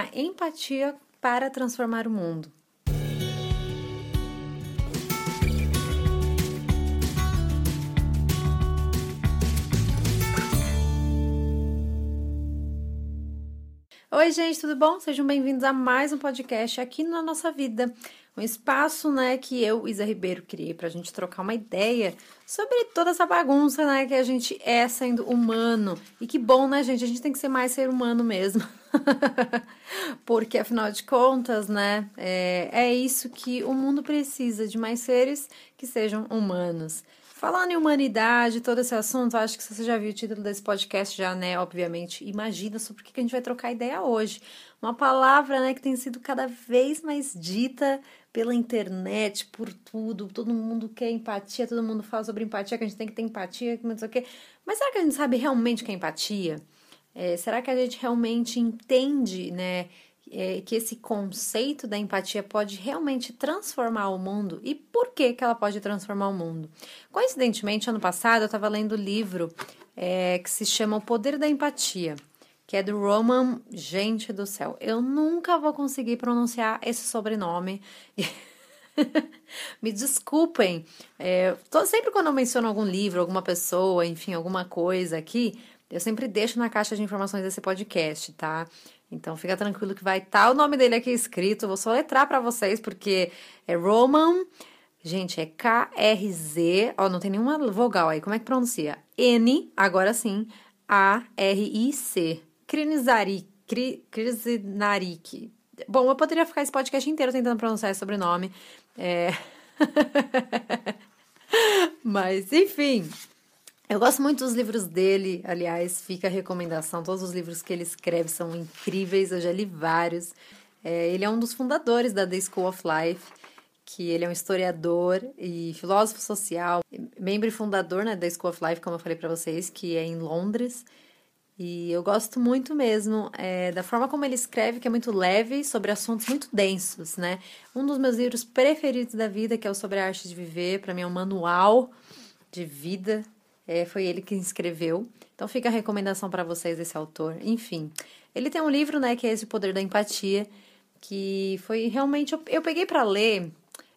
a empatia para transformar o mundo. Oi, gente, tudo bom? Sejam bem-vindos a mais um podcast aqui na nossa vida. Um espaço, né, que eu, Isa Ribeiro, criei pra gente trocar uma ideia sobre toda essa bagunça, né, que a gente é sendo humano. E que bom, né, gente? A gente tem que ser mais ser humano mesmo. Porque, afinal de contas, né, é, é isso que o mundo precisa, de mais seres que sejam humanos. Falando em humanidade, todo esse assunto, acho que você já viu o título desse podcast, já, né? Obviamente, imagina sobre o que a gente vai trocar ideia hoje. Uma palavra, né, que tem sido cada vez mais dita pela internet, por tudo. Todo mundo quer empatia, todo mundo fala sobre empatia, que a gente tem que ter empatia, que não sei o quê. Mas será que a gente sabe realmente o que é empatia? É, será que a gente realmente entende, né? é, que esse conceito da empatia pode realmente transformar o mundo e por que, que ela pode transformar o mundo. Coincidentemente, ano passado eu estava lendo um livro é, que se chama O Poder da Empatia, que é do Roman. Gente do céu, eu nunca vou conseguir pronunciar esse sobrenome. Me desculpem. É, tô, sempre quando eu menciono algum livro, alguma pessoa, enfim, alguma coisa aqui, eu sempre deixo na caixa de informações desse podcast, tá? Então fica tranquilo que vai estar tá o nome dele aqui escrito. Vou só letrar para vocês porque é Roman. Gente, é K-R-Z. Ó, não tem nenhuma vogal aí. Como é que pronuncia? N, agora sim, A-R-I-C. Krinizarik. Krinarik. Bom, eu poderia ficar esse podcast inteiro tentando pronunciar esse sobrenome. É... Mas, enfim, eu gosto muito dos livros dele, aliás, fica a recomendação. Todos os livros que ele escreve são incríveis, eu já li vários. É, ele é um dos fundadores da The School of Life, que ele é um historiador e filósofo social, membro e fundador né, da School of Life, como eu falei para vocês, que é em Londres. E eu gosto muito mesmo é, da forma como ele escreve, que é muito leve, sobre assuntos muito densos, né? Um dos meus livros preferidos da vida, que é o Sobre a Arte de Viver, para mim é um manual de vida é, foi ele que escreveu. Então fica a recomendação para vocês desse autor. Enfim, ele tem um livro, né, que é esse Poder da Empatia, que foi realmente eu, eu peguei para ler.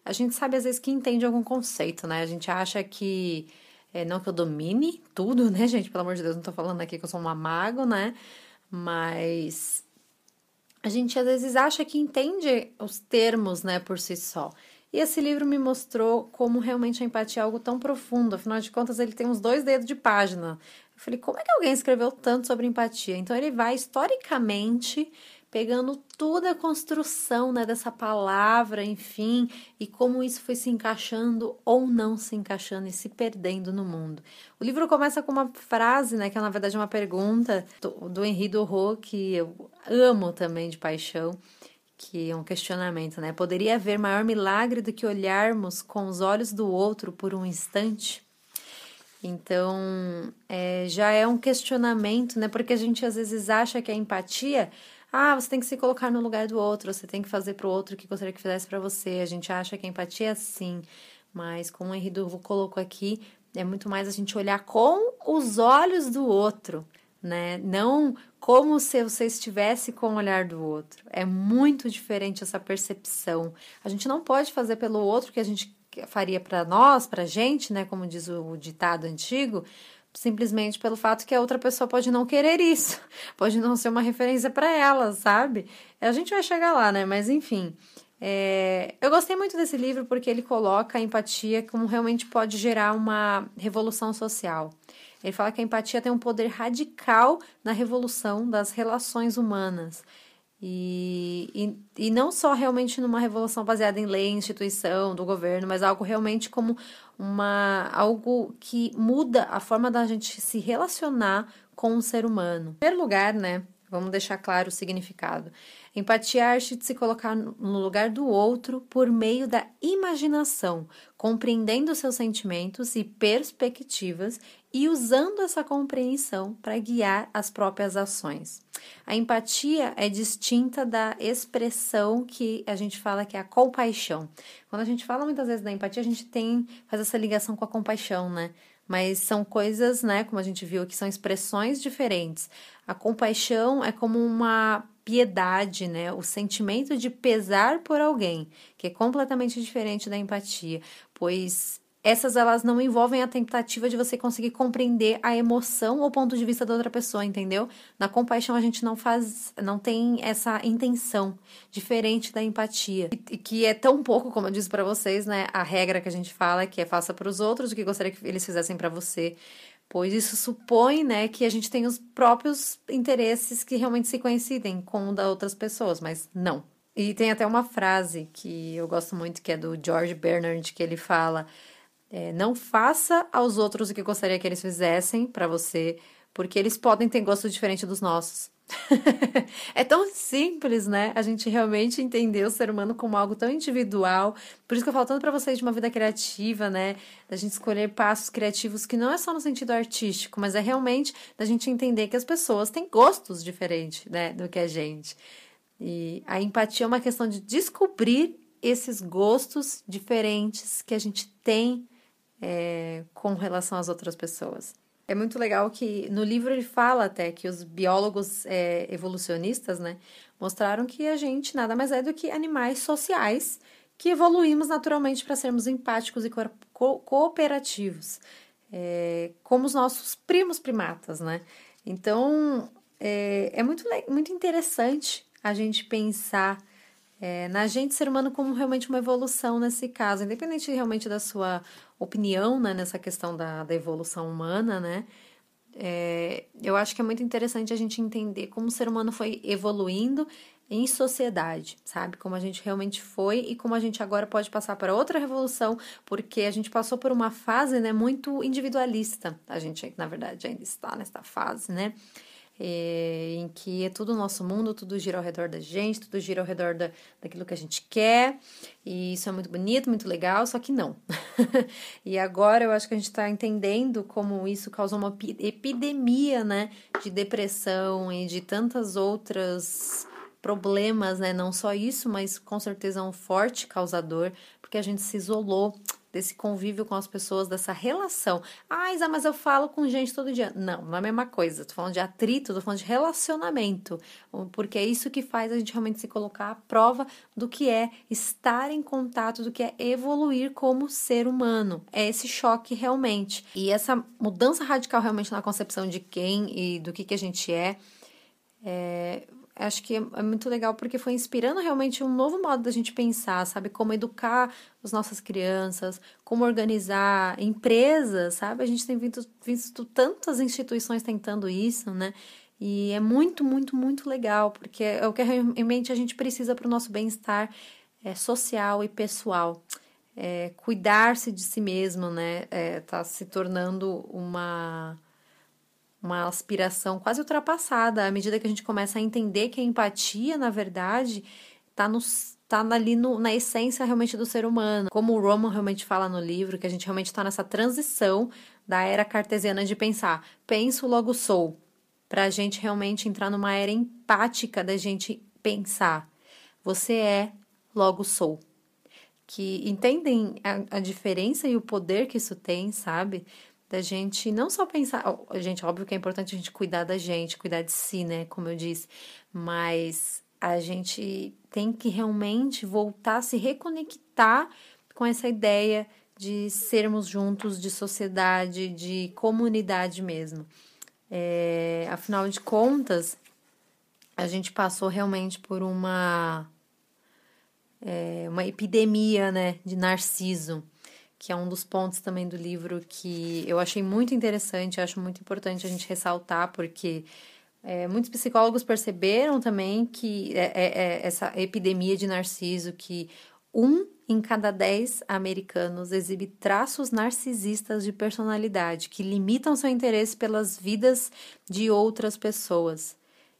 A gente sabe às vezes que entende algum conceito, né? A gente acha que é, não que eu domine tudo, né, gente? Pelo amor de Deus, não tô falando aqui que eu sou uma mago, né? Mas a gente às vezes acha que entende os termos, né, por si só. E esse livro me mostrou como realmente a empatia é algo tão profundo. Afinal de contas, ele tem uns dois dedos de página. Eu falei, como é que alguém escreveu tanto sobre empatia? Então, ele vai historicamente pegando toda a construção né, dessa palavra, enfim, e como isso foi se encaixando ou não se encaixando e se perdendo no mundo. O livro começa com uma frase, né, que é na verdade uma pergunta do, Henri Dorot, que eu amo também de paixão, que é um questionamento, né? Poderia haver maior milagre do que olharmos com os olhos do outro por um instante? Então, é, já é um questionamento, né? Porque a gente às vezes acha que a empatia, ah, você tem que se colocar no lugar do outro, você tem que fazer para o outro o que gostaria que fizesse para você. A gente acha que a empatia é assim, mas como o Henri Durvo colocou aqui, é muito mais a gente olhar com os olhos do outro né? Não como se você estivesse com o olhar do outro. É muito diferente essa percepção. A gente não pode fazer pelo outro que a gente faria para nós, para gente, né? Como diz o ditado antigo, simplesmente pelo fato que a outra pessoa pode não querer isso, pode não ser uma referência para ela, sabe? A gente vai chegar lá, né? Mas enfim. É, eu gostei muito desse livro porque ele coloca a empatia como realmente pode gerar uma revolução social. Ele fala que a empatia tem um poder radical na revolução das relações humanas. E, e, e não só realmente numa revolução baseada em lei, instituição, do governo, mas algo realmente como uma algo que muda a forma da gente se relacionar com o ser humano. Em primeiro lugar, né, vamos deixar claro o significado. Empatia é arte de se colocar no lugar do outro por meio da imaginação, compreendendo seus sentimentos e perspectivas e usando essa compreensão para guiar as próprias ações. A empatia é distinta da expressão que a gente fala que é a compaixão. Quando a gente fala muitas vezes da empatia, a gente tem faz essa ligação com a compaixão, né? Mas são coisas, né, como a gente viu aqui, são expressões diferentes. A compaixão é como uma piedade, né? O sentimento de pesar por alguém, que é completamente diferente da empatia, pois essas elas não envolvem a tentativa de você conseguir compreender a emoção ou ponto de vista da outra pessoa, entendeu? Na compaixão a gente não faz, não tem essa intenção diferente da empatia, e que é tão pouco, como eu disse para vocês, né? A regra que a gente fala que é faça para os outros o que gostaria que eles fizessem para você pois isso supõe, né, que a gente tem os próprios interesses que realmente se coincidem com o da outras pessoas, mas não. E tem até uma frase que eu gosto muito, que é do George Bernard, que ele fala: é, não faça aos outros o que gostaria que eles fizessem para você, porque eles podem ter gosto diferente dos nossos. é tão simples, né? A gente realmente entender o ser humano como algo tão individual. Por isso que eu falo tanto para vocês de uma vida criativa, né? Da gente escolher passos criativos que não é só no sentido artístico, mas é realmente da gente entender que as pessoas têm gostos diferentes, né, do que a gente. E a empatia é uma questão de descobrir esses gostos diferentes que a gente tem é, com relação às outras pessoas. É muito legal que no livro ele fala até que os biólogos é, evolucionistas, né, mostraram que a gente nada mais é do que animais sociais que evoluímos naturalmente para sermos empáticos e co cooperativos, é, como os nossos primos primatas, né? Então é, é muito, muito interessante a gente pensar é, na gente ser humano como realmente uma evolução nesse caso, independente realmente da sua opinião né, nessa questão da, da evolução humana, né? É, eu acho que é muito interessante a gente entender como o ser humano foi evoluindo em sociedade, sabe? Como a gente realmente foi e como a gente agora pode passar para outra revolução, porque a gente passou por uma fase, né, muito individualista. A gente, na verdade, ainda está nessa fase, né? É, em que é tudo o nosso mundo, tudo gira ao redor da gente, tudo gira ao redor da, daquilo que a gente quer, e isso é muito bonito, muito legal, só que não. e agora eu acho que a gente está entendendo como isso causou uma epidemia, né, de depressão e de tantas outras problemas, né? Não só isso, mas com certeza um forte causador, porque a gente se isolou desse convívio com as pessoas, dessa relação. Ah, Isa, mas eu falo com gente todo dia. Não, não é a mesma coisa. Tô falando de atrito, tô falando de relacionamento. Porque é isso que faz a gente realmente se colocar à prova do que é estar em contato, do que é evoluir como ser humano. É esse choque realmente. E essa mudança radical realmente na concepção de quem e do que, que a gente é, é acho que é muito legal porque foi inspirando realmente um novo modo da gente pensar, sabe? Como educar as nossas crianças, como organizar empresas, sabe? A gente tem visto, visto tantas instituições tentando isso, né? E é muito, muito, muito legal, porque é o que realmente a gente precisa para o nosso bem-estar é, social e pessoal. É, Cuidar-se de si mesmo, né? É, tá se tornando uma uma aspiração quase ultrapassada à medida que a gente começa a entender que a empatia, na verdade, está tá ali no, na essência realmente do ser humano. Como o Roman realmente fala no livro, que a gente realmente está nessa transição da era cartesiana de pensar, penso, logo sou, para a gente realmente entrar numa era empática da gente pensar, você é, logo sou. Que entendem a, a diferença e o poder que isso tem, sabe? Da gente não só pensar, oh, gente, óbvio que é importante a gente cuidar da gente, cuidar de si, né, como eu disse, mas a gente tem que realmente voltar a se reconectar com essa ideia de sermos juntos, de sociedade, de comunidade mesmo. É, afinal de contas, a gente passou realmente por uma é, uma epidemia, né, de narciso que é um dos pontos também do livro que eu achei muito interessante, acho muito importante a gente ressaltar, porque é, muitos psicólogos perceberam também que é, é, é, essa epidemia de narciso, que um em cada dez americanos exibe traços narcisistas de personalidade, que limitam seu interesse pelas vidas de outras pessoas.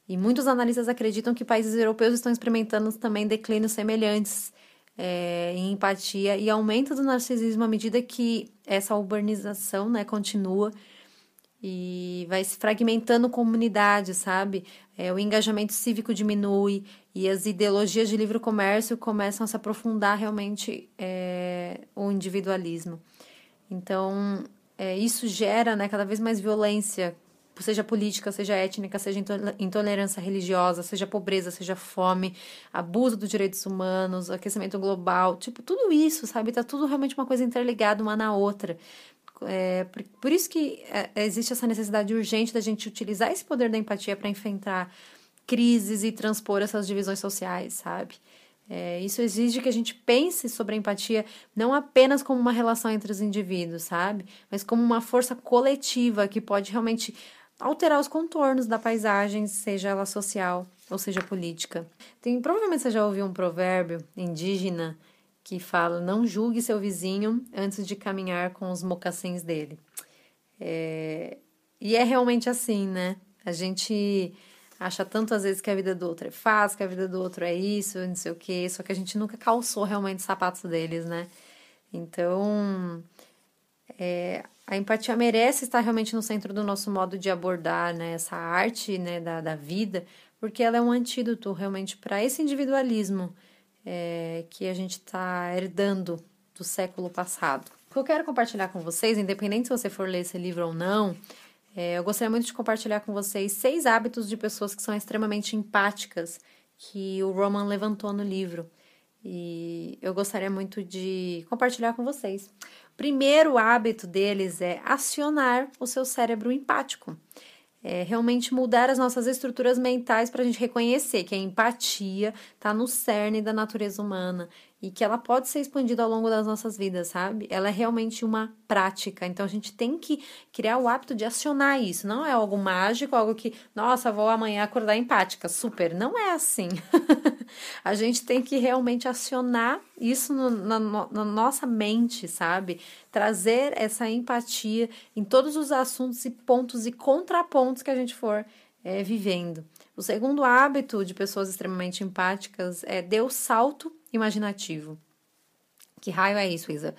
E muitos analistas acreditam que países europeus estão experimentando também declínios semelhantes é, em empatia e aumento do narcisismo à medida que essa urbanização né, continua e vai se fragmentando comunidade, sabe? É, o engajamento cívico diminui e as ideologias de livre comércio começam a se aprofundar realmente é, o individualismo. Então, é, isso gera né, cada vez mais violência seja política, seja étnica, seja intolerância religiosa, seja pobreza, seja fome, abuso dos direitos humanos, aquecimento global, tipo, tudo isso, sabe? Tá tudo realmente uma coisa interligada uma na outra. É, por, por isso que é, existe essa necessidade urgente da gente utilizar esse poder da empatia para enfrentar crises e transpor essas divisões sociais, sabe? É, isso exige que a gente pense sobre a empatia não apenas como uma relação entre os indivíduos, sabe? Mas como uma força coletiva que pode realmente alterar os contornos da paisagem, seja ela social ou seja política. Tem, provavelmente você já ouviu um provérbio indígena que fala: não julgue seu vizinho antes de caminhar com os mocassins dele. É, e é realmente assim, né? A gente acha tanto às vezes que a vida do outro é fácil, que a vida do outro é isso, não sei o quê, só que a gente nunca calçou realmente os sapatos deles, né? Então, é, a empatia merece estar realmente no centro do nosso modo de abordar né, essa arte né, da, da vida, porque ela é um antídoto realmente para esse individualismo é, que a gente está herdando do século passado. O que eu quero compartilhar com vocês, independente se você for ler esse livro ou não, é, eu gostaria muito de compartilhar com vocês seis hábitos de pessoas que são extremamente empáticas que o Roman levantou no livro. E eu gostaria muito de compartilhar com vocês. Primeiro hábito deles é acionar o seu cérebro empático. É realmente mudar as nossas estruturas mentais para a gente reconhecer que a empatia está no cerne da natureza humana e que ela pode ser expandida ao longo das nossas vidas, sabe? Ela é realmente uma prática. Então a gente tem que criar o hábito de acionar isso. Não é algo mágico, algo que, nossa, vou amanhã acordar empática. Super. Não é assim. a gente tem que realmente acionar isso no, na, na nossa mente, sabe? Trazer essa empatia em todos os assuntos e pontos e contrapontos que a gente for é, vivendo. O segundo hábito de pessoas extremamente empáticas é dê o salto imaginativo. Que raio é isso, Isa?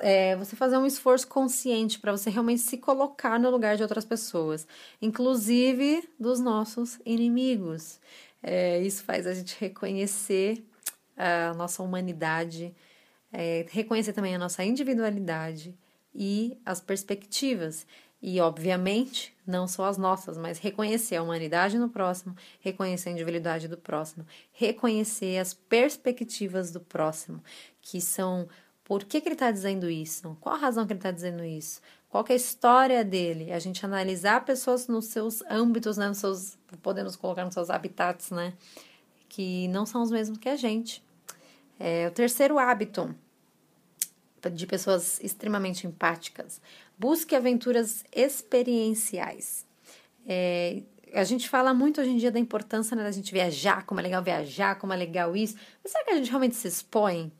É você fazer um esforço consciente para você realmente se colocar no lugar de outras pessoas, inclusive dos nossos inimigos. É, isso faz a gente reconhecer a nossa humanidade, é, reconhecer também a nossa individualidade e as perspectivas. E, obviamente, não só as nossas, mas reconhecer a humanidade no próximo, reconhecer a individualidade do próximo, reconhecer as perspectivas do próximo, que são por que, que ele está dizendo isso, qual a razão que ele está dizendo isso, qual é a história dele, a gente analisar pessoas nos seus âmbitos, né, nos seus, podemos colocar nos seus habitats, né, que não são os mesmos que a gente. É, o terceiro hábito de pessoas extremamente empáticas. Busque aventuras experienciais. É, a gente fala muito hoje em dia da importância né, da gente viajar, como é legal viajar, como é legal isso. Mas será que a gente realmente se expõe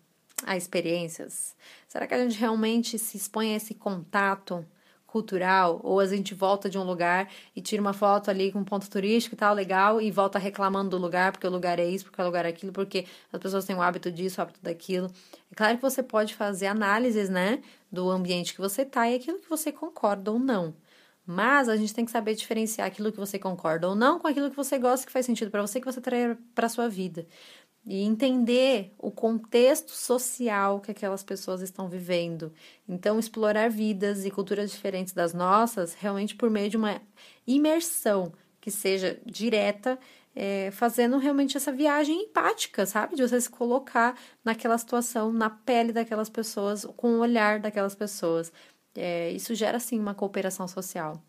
a experiências? Será que a gente realmente se expõe a esse contato? Cultural, ou a gente volta de um lugar e tira uma foto ali com um ponto turístico e tal, legal, e volta reclamando do lugar, porque o lugar é isso, porque o lugar é aquilo, porque as pessoas têm o hábito disso, o hábito daquilo. É claro que você pode fazer análises, né, do ambiente que você tá e aquilo que você concorda ou não. Mas a gente tem que saber diferenciar aquilo que você concorda ou não com aquilo que você gosta, que faz sentido para você, que você traz para sua vida e entender o contexto social que aquelas pessoas estão vivendo. Então, explorar vidas e culturas diferentes das nossas, realmente por meio de uma imersão que seja direta, é, fazendo realmente essa viagem empática, sabe? De você se colocar naquela situação, na pele daquelas pessoas, com o olhar daquelas pessoas. É, isso gera, sim, uma cooperação social.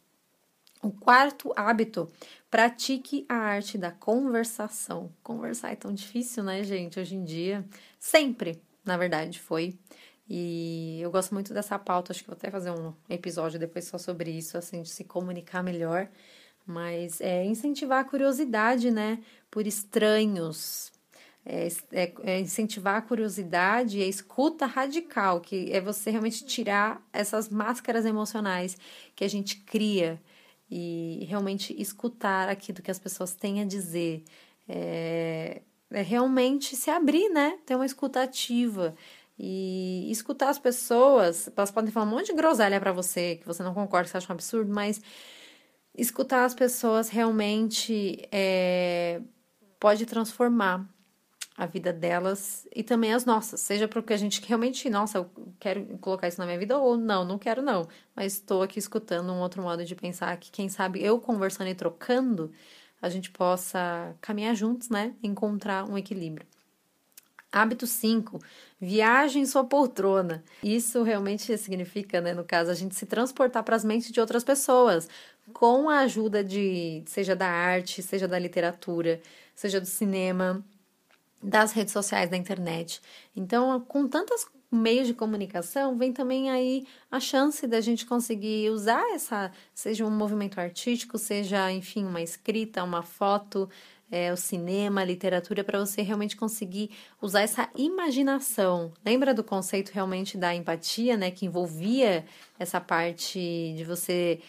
O quarto hábito, pratique a arte da conversação. Conversar é tão difícil, né, gente, hoje em dia. Sempre, na verdade, foi. E eu gosto muito dessa pauta, acho que vou até fazer um episódio depois só sobre isso, assim, de se comunicar melhor. Mas é incentivar a curiosidade, né, por estranhos. É, é, é incentivar a curiosidade e a escuta radical, que é você realmente tirar essas máscaras emocionais que a gente cria e realmente escutar aquilo que as pessoas têm a dizer. É, é realmente se abrir, né? Ter uma escuta ativa. E escutar as pessoas, elas podem falar um monte de groselha para você, que você não concorda, que você acha um absurdo, mas escutar as pessoas realmente é, pode transformar a vida delas e também as nossas, seja porque a gente realmente, nossa, eu quero colocar isso na minha vida ou não, não quero não, mas estou aqui escutando um outro modo de pensar que quem sabe eu conversando e trocando, a gente possa caminhar juntos, né, encontrar um equilíbrio. Hábito 5, viaje em sua poltrona. Isso realmente significa, né, no caso, a gente se transportar para as mentes de outras pessoas, com a ajuda de, seja da arte, seja da literatura, seja do cinema, das redes sociais, da internet. Então, com tantos meios de comunicação, vem também aí a chance da gente conseguir usar essa, seja um movimento artístico, seja, enfim, uma escrita, uma foto, é, o cinema, a literatura, para você realmente conseguir usar essa imaginação. Lembra do conceito realmente da empatia, né, que envolvia essa parte de você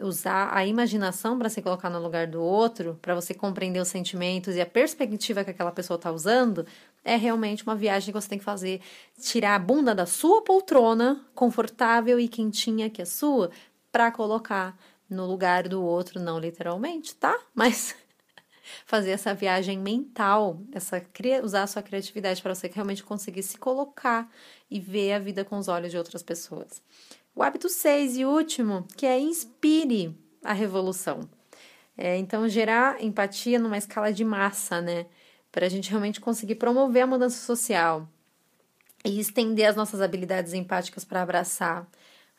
usar a imaginação para se colocar no lugar do outro, para você compreender os sentimentos e a perspectiva que aquela pessoa está usando, é realmente uma viagem que você tem que fazer. Tirar a bunda da sua poltrona, confortável e quentinha que é sua, para colocar no lugar do outro, não literalmente, tá? Mas fazer essa viagem mental, essa usar a sua criatividade para você realmente conseguir se colocar e ver a vida com os olhos de outras pessoas. O hábito 6 e último, que é inspire a revolução. É, então, gerar empatia numa escala de massa, né? Para a gente realmente conseguir promover a mudança social e estender as nossas habilidades empáticas para abraçar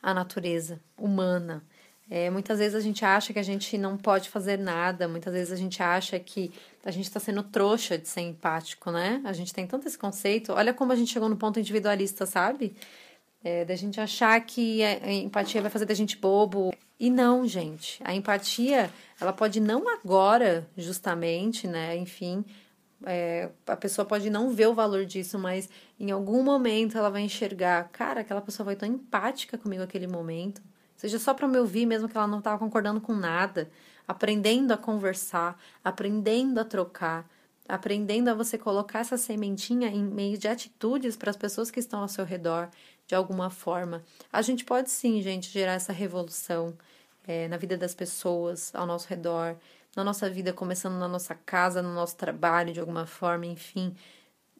a natureza humana. É, muitas vezes a gente acha que a gente não pode fazer nada, muitas vezes a gente acha que a gente está sendo trouxa de ser empático, né? A gente tem tanto esse conceito. Olha como a gente chegou no ponto individualista, sabe? É, da gente achar que a empatia vai fazer da gente bobo. E não, gente. A empatia, ela pode não agora, justamente, né? Enfim, é, a pessoa pode não ver o valor disso, mas em algum momento ela vai enxergar, cara, aquela pessoa vai tão empática comigo naquele momento. Seja só para me ouvir, mesmo que ela não estava concordando com nada. Aprendendo a conversar, aprendendo a trocar, aprendendo a você colocar essa sementinha em meio de atitudes para as pessoas que estão ao seu redor, de alguma forma. A gente pode sim, gente, gerar essa revolução é, na vida das pessoas ao nosso redor, na nossa vida, começando na nossa casa, no nosso trabalho, de alguma forma, enfim.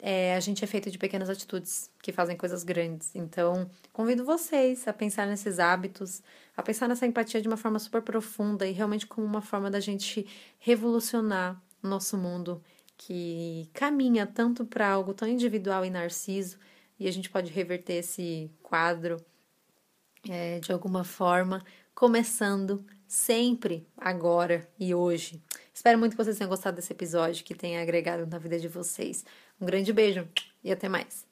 É, a gente é feito de pequenas atitudes que fazem coisas grandes. Então, convido vocês a pensar nesses hábitos, a pensar nessa empatia de uma forma super profunda e realmente como uma forma da gente revolucionar o nosso mundo que caminha tanto para algo tão individual e narciso e a gente pode reverter esse quadro é, de alguma forma, começando sempre agora e hoje. Espero muito que vocês tenham gostado desse episódio, que tenha agregado na vida de vocês. Um grande beijo e até mais.